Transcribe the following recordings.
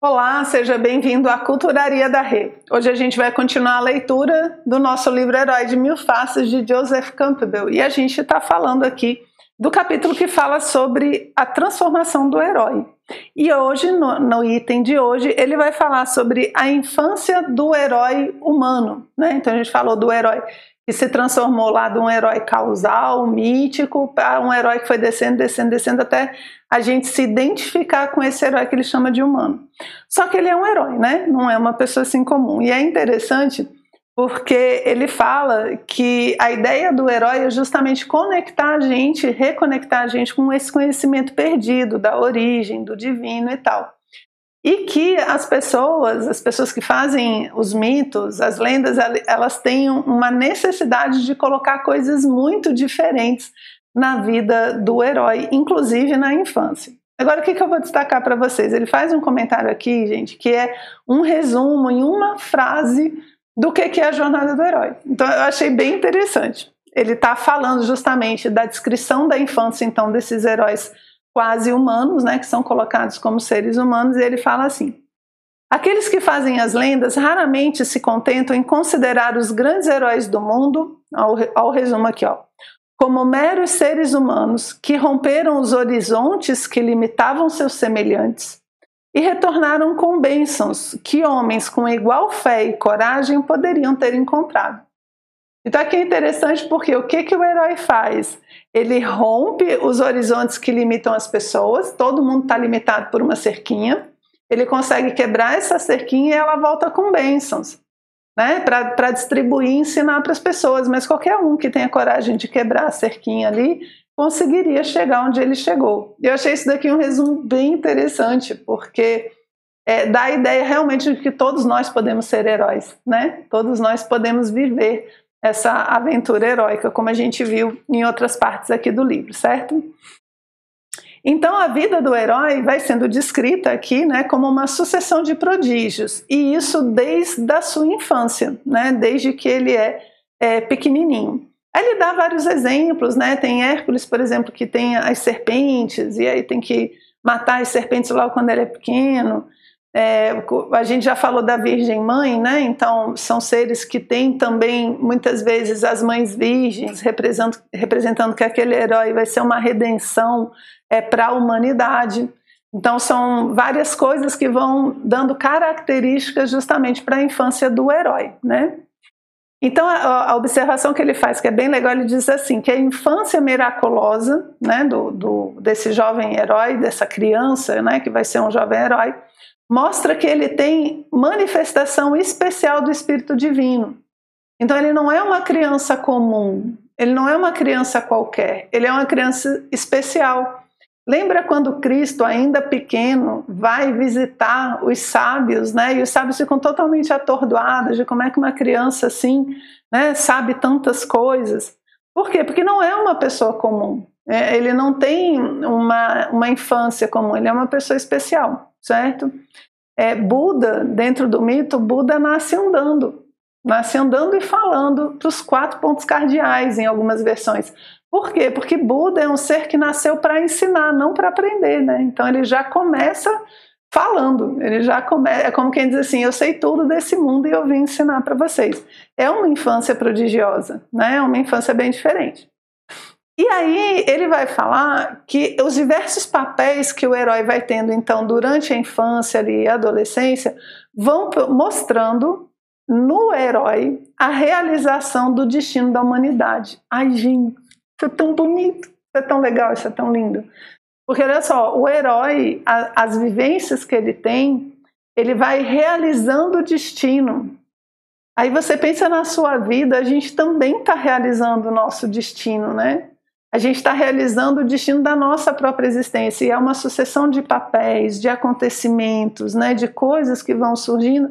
Olá, seja bem-vindo à Culturaria da Rê. Hoje a gente vai continuar a leitura do nosso livro Herói de Mil Faces de Joseph Campbell e a gente está falando aqui do capítulo que fala sobre a transformação do herói. E hoje, no, no, item de hoje, ele vai falar sobre a infância do herói humano. Né? Então a gente falou do herói que se transformou lá de um herói causal, mítico, para um herói que foi descendo, descendo, descendo até a gente se identificar com esse herói que ele chama de humano. Só que ele é um herói, né? Não é uma pessoa assim comum. E é interessante porque ele fala que a ideia do herói é justamente conectar a gente, reconectar a gente com esse conhecimento perdido da origem, do divino e tal. E que as pessoas, as pessoas que fazem os mitos, as lendas, elas têm uma necessidade de colocar coisas muito diferentes na vida do herói, inclusive na infância. Agora, o que, que eu vou destacar para vocês? Ele faz um comentário aqui, gente, que é um resumo em uma frase do que, que é a jornada do herói. Então, eu achei bem interessante. Ele está falando justamente da descrição da infância, então, desses heróis quase humanos, né, que são colocados como seres humanos, e ele fala assim: Aqueles que fazem as lendas raramente se contentam em considerar os grandes heróis do mundo, ao, resumo aqui, ó, como meros seres humanos que romperam os horizontes que limitavam seus semelhantes e retornaram com bênçãos que homens com igual fé e coragem poderiam ter encontrado. Então aqui é interessante porque o que, que o herói faz? Ele rompe os horizontes que limitam as pessoas, todo mundo está limitado por uma cerquinha, ele consegue quebrar essa cerquinha e ela volta com bênçãos, né? Para distribuir e ensinar para as pessoas, mas qualquer um que tenha coragem de quebrar a cerquinha ali conseguiria chegar onde ele chegou. Eu achei isso daqui um resumo bem interessante, porque é, dá a ideia realmente de que todos nós podemos ser heróis, né? Todos nós podemos viver essa aventura heróica, como a gente viu em outras partes aqui do livro, certo? Então a vida do herói vai sendo descrita aqui, né, como uma sucessão de prodígios, e isso desde a sua infância, né, desde que ele é, é pequenininho. Ele dá vários exemplos, né? Tem Hércules, por exemplo, que tem as serpentes, e aí tem que matar as serpentes logo quando ele é pequeno. É, a gente já falou da Virgem Mãe, né? Então, são seres que têm também, muitas vezes, as mães virgens, representando, representando que aquele herói vai ser uma redenção é, para a humanidade. Então, são várias coisas que vão dando características justamente para a infância do herói, né? Então, a, a, observação que ele faz, que é bem legal, ele diz assim, que a infância miraculosa né, do, do, desse jovem herói, dessa criança, né, que vai ser um jovem herói, mostra que ele tem manifestação especial do Espírito Divino. Então ele não é uma criança comum, ele não é uma criança qualquer, ele é uma criança especial. Lembra quando Cristo, ainda pequeno, vai visitar os sábios, né? E os sábios ficam totalmente atordoados de como é que uma criança assim, né, sabe tantas coisas. Por quê? Porque não é uma pessoa comum. É, ele não tem uma, uma infância comum, ele é uma pessoa especial, certo? É, Buda, dentro do mito, Buda nasce andando, nasce andando e falando dos quatro pontos cardeais em algumas versões. Por quê? Porque Buda é um ser que nasceu para ensinar, não para aprender, né? Então ele já começa falando, ele já começa, é como quem diz assim, eu sei tudo desse mundo e eu vim ensinar para vocês. É uma infância prodigiosa, né? É uma infância bem diferente. E aí ele vai falar que os diversos papéis que o herói vai tendo então durante a infância e a adolescência vão mostrando no herói a realização do destino da humanidade. Ai, gente, isso é tão bonito, isso é tão legal, isso é tão lindo. Porque olha só, o herói, a, as vivências que ele tem, ele vai realizando o destino. Aí você pensa na sua vida, a gente também está realizando o nosso destino, né? A gente está realizando o destino da nossa própria existência e é uma sucessão de papéis, de acontecimentos, né, de coisas que vão surgindo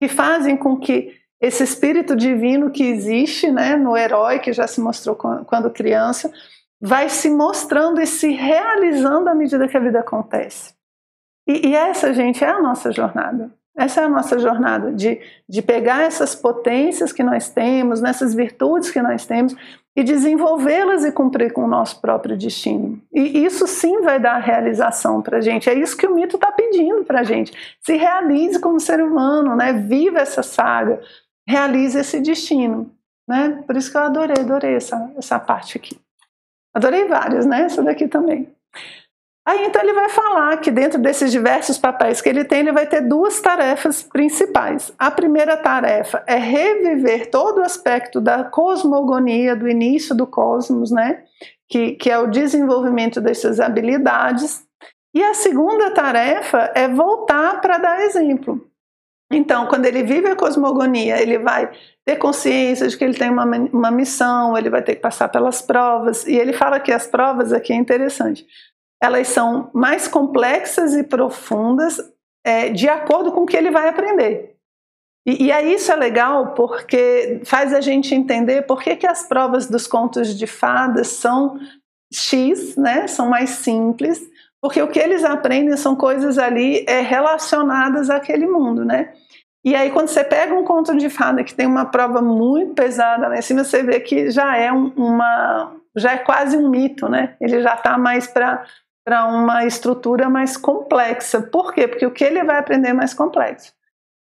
que fazem com que esse espírito divino que existe, né, no herói que já se mostrou quando criança, vai se mostrando e se realizando à medida que a vida acontece. E, e essa, gente, é a nossa jornada. Essa é a nossa jornada, de, de pegar essas potências que nós temos, nessas virtudes que nós temos, e desenvolvê-las e cumprir com o nosso próprio destino. E isso sim vai dar realização para a gente. É isso que o mito está pedindo para a gente. Se realize como ser humano, né? viva essa saga, realize esse destino. Né? Por isso que eu adorei, adorei essa, essa parte aqui. Adorei várias, né? Essa daqui também. Aí então ele vai falar que dentro desses diversos papéis que ele tem, ele vai ter duas tarefas principais. A primeira tarefa é reviver todo o aspecto da cosmogonia, do início do cosmos, né? Que, que é o desenvolvimento dessas habilidades. E a segunda tarefa é voltar para dar exemplo. Então, quando ele vive a cosmogonia, ele vai ter consciência de que ele tem uma, uma missão, ele vai ter que passar pelas provas. E ele fala que as provas aqui é interessante elas são mais complexas e profundas é, de acordo com o que ele vai aprender. E, e aí isso é legal porque faz a gente entender por que, que as provas dos contos de fadas são X, né, são mais simples, porque o que eles aprendem são coisas ali é, relacionadas àquele mundo, né? E aí, quando você pega um conto de fada que tem uma prova muito pesada lá em cima, você vê que já é um, uma. já é quase um mito, né? Ele já está mais para para uma estrutura mais complexa. Por quê? Porque o que ele vai aprender é mais complexo.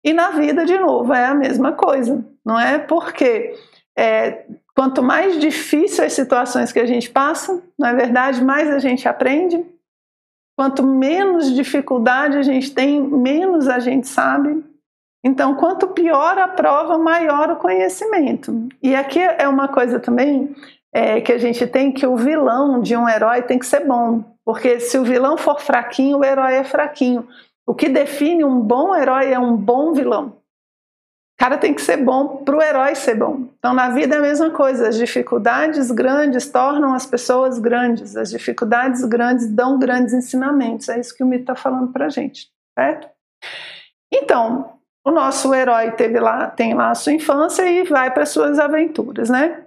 E na vida, de novo, é a mesma coisa, não é? Porque é, quanto mais difícil as situações que a gente passa, não é verdade, mais a gente aprende. Quanto menos dificuldade a gente tem, menos a gente sabe. Então, quanto pior a prova, maior o conhecimento. E aqui é uma coisa também é, que a gente tem que o vilão de um herói tem que ser bom. Porque se o vilão for fraquinho, o herói é fraquinho. O que define um bom herói é um bom vilão. O cara tem que ser bom para o herói ser bom. Então, na vida é a mesma coisa. As dificuldades grandes tornam as pessoas grandes. As dificuldades grandes dão grandes ensinamentos. É isso que o mito está falando para a gente, certo? Então, o nosso herói teve lá, tem lá a sua infância e vai para suas aventuras, né?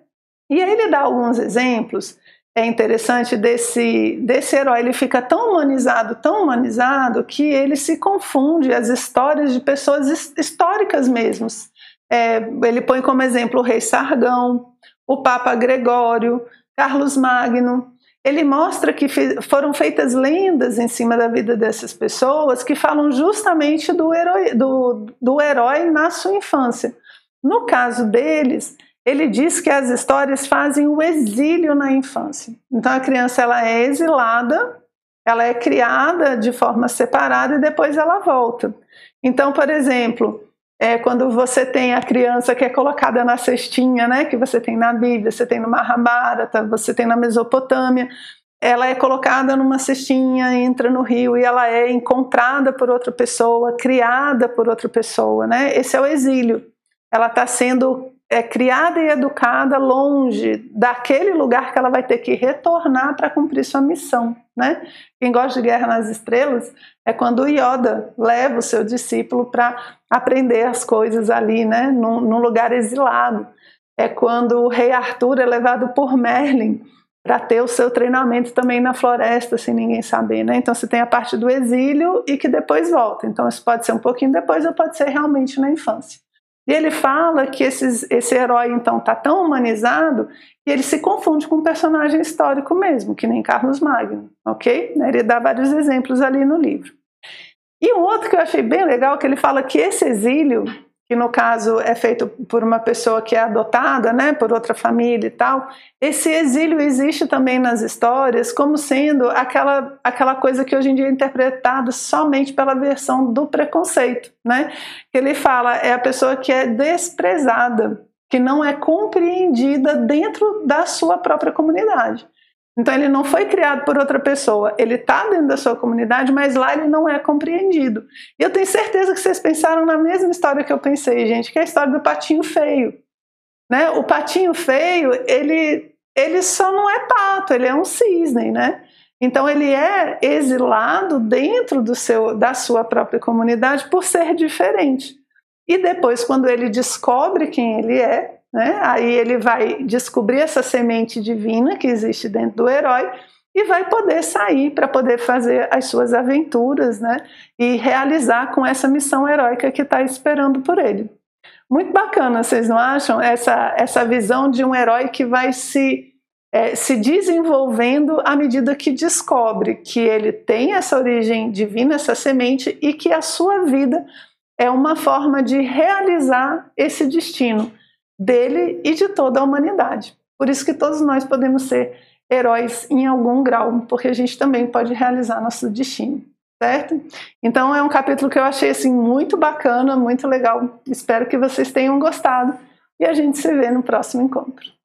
E aí ele dá alguns exemplos é interessante desse, desse herói. Ele fica tão humanizado, tão humanizado, que ele se confunde as histórias de pessoas históricas mesmos. É, ele põe como exemplo o rei Sargão, o Papa Gregório, Carlos Magno. Ele mostra que foram feitas lendas em cima da vida dessas pessoas que falam justamente do herói, do, do herói na sua infância. No caso deles, ele diz que as histórias fazem o exílio na infância. Então a criança ela é exilada, ela é criada de forma separada e depois ela volta. Então, por exemplo, é quando você tem a criança que é colocada na cestinha, né, que você tem na Bíblia, você tem no Mahabharata, você tem na Mesopotâmia, ela é colocada numa cestinha, entra no rio e ela é encontrada por outra pessoa, criada por outra pessoa, né? Esse é o exílio. Ela está sendo é criada e educada longe daquele lugar que ela vai ter que retornar para cumprir sua missão, né? Quem gosta de Guerra nas Estrelas é quando o Yoda leva o seu discípulo para aprender as coisas ali, né? Num, num, lugar exilado. É quando o rei Arthur é levado por Merlin para ter o seu treinamento também na floresta, sem ninguém saber, né? Então você tem a parte do exílio e que depois volta. Então isso pode ser um pouquinho depois ou pode ser realmente na infância. E ele fala que esses, esse herói, então, está tão humanizado que ele se confunde com um personagem histórico mesmo, que nem Carlos Magno, ok? Ele dá vários exemplos ali no livro. E um outro que eu achei bem legal, que ele fala que esse exílio que no caso é feito por uma pessoa que é adotada, né, por outra família e tal. Esse exílio existe também nas histórias como sendo aquela, aquela coisa que hoje em dia é interpretada somente pela versão do preconceito, né? Que ele fala é a pessoa que é desprezada, que não é compreendida dentro da sua própria comunidade. Então ele não foi criado por outra pessoa, ele está dentro da sua comunidade, mas lá ele não é compreendido. E eu tenho certeza que vocês pensaram na mesma história que eu pensei, gente, que é a história do patinho feio. Né? O patinho feio, ele, ele só não é pato, ele é um cisne, né? Então ele é exilado dentro do seu, da sua própria comunidade por ser diferente. E depois, quando ele descobre quem ele é, né? Aí ele vai descobrir essa semente divina que existe dentro do herói e vai poder sair para poder fazer as suas aventuras, né? E realizar com essa missão heróica que está esperando por ele. Muito bacana, vocês não acham? Essa, essa visão de um herói que vai se, é, se desenvolvendo à medida que descobre que ele tem essa origem divina, essa semente, e que a sua vida é uma forma de realizar esse destino dele e de toda a humanidade. Por isso que todos nós podemos ser heróis em algum grau, porque a gente também pode realizar nosso destino, certo? Então é um capítulo que eu achei assim muito bacana, muito legal. Espero que vocês tenham gostado e a gente se vê no próximo encontro.